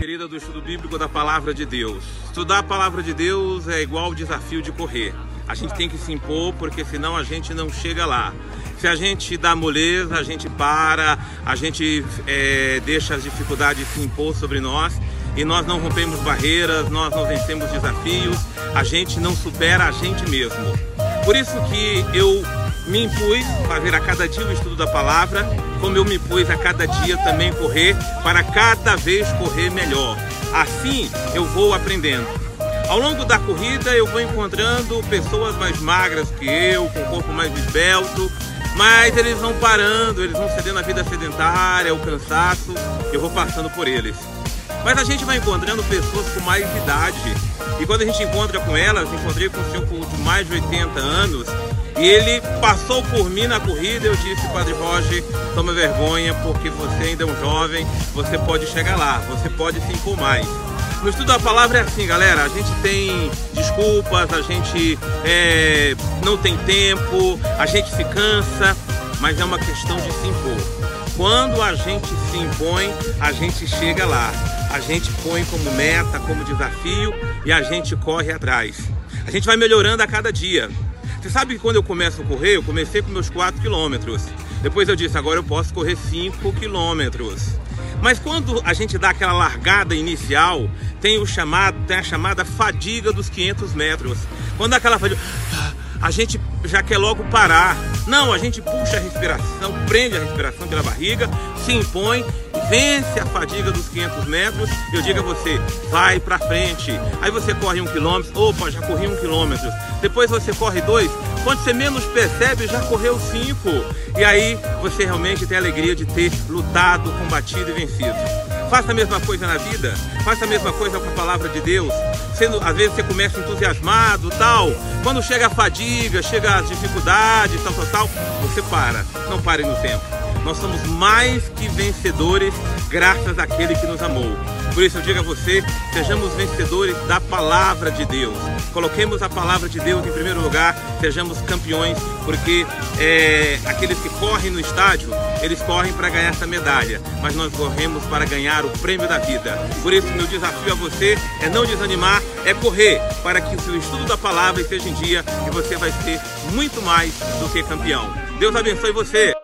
querida do estudo bíblico da palavra de Deus. Estudar a palavra de Deus é igual ao desafio de correr. A gente tem que se impor, porque senão a gente não chega lá. Se a gente dá moleza, a gente para, a gente é, deixa as dificuldades se impor sobre nós e nós não rompemos barreiras, nós não vencemos desafios, a gente não supera a gente mesmo. Por isso que eu me impus fazer a cada dia o estudo da palavra, como eu me pus a cada dia também correr, para cada vez correr melhor. Assim eu vou aprendendo. Ao longo da corrida eu vou encontrando pessoas mais magras que eu, com corpo mais esbelto, mas eles vão parando, eles vão cedendo a vida sedentária, o cansaço, eu vou passando por eles. Mas a gente vai encontrando pessoas com mais idade. E quando a gente encontra com elas, encontrei com um senhor de mais de 80 anos, e ele passou por mim na corrida. Eu disse, Padre Roger, toma vergonha, porque você ainda é um jovem, você pode chegar lá, você pode se impor mais. No estudo da palavra é assim, galera. A gente tem desculpas, a gente é, não tem tempo, a gente se cansa, mas é uma questão de se impor. Quando a gente se impõe, a gente chega lá. A gente põe como meta, como desafio e a gente corre atrás. A gente vai melhorando a cada dia. Você sabe que quando eu começo a correr, eu comecei com meus 4 quilômetros. Depois eu disse, agora eu posso correr 5 quilômetros. Mas quando a gente dá aquela largada inicial, tem, o chamado, tem a chamada fadiga dos 500 metros. Quando dá aquela fadiga, a gente já quer logo parar. Não, a gente puxa a respiração, prende a respiração pela barriga, se impõe vence a fadiga dos 500 metros, eu digo a você, vai para frente. Aí você corre um quilômetro, opa, já corri um quilômetro. Depois você corre dois, quando você menos percebe, já correu cinco. E aí você realmente tem a alegria de ter lutado, combatido e vencido. Faça a mesma coisa na vida, faça a mesma coisa com a palavra de Deus. Sendo, às vezes você começa entusiasmado, tal. Quando chega a fadiga, chega as dificuldades, tal, tal, tal, você para. Não pare no tempo. Nós somos mais que vencedores graças àquele que nos amou. Por isso eu digo a você, sejamos vencedores da palavra de Deus. Coloquemos a palavra de Deus em primeiro lugar, sejamos campeões, porque é, aqueles que correm no estádio, eles correm para ganhar essa medalha, mas nós corremos para ganhar o prêmio da vida. Por isso meu desafio a você é não desanimar, é correr para que o seu estudo da palavra esteja em dia e você vai ser muito mais do que campeão. Deus abençoe você.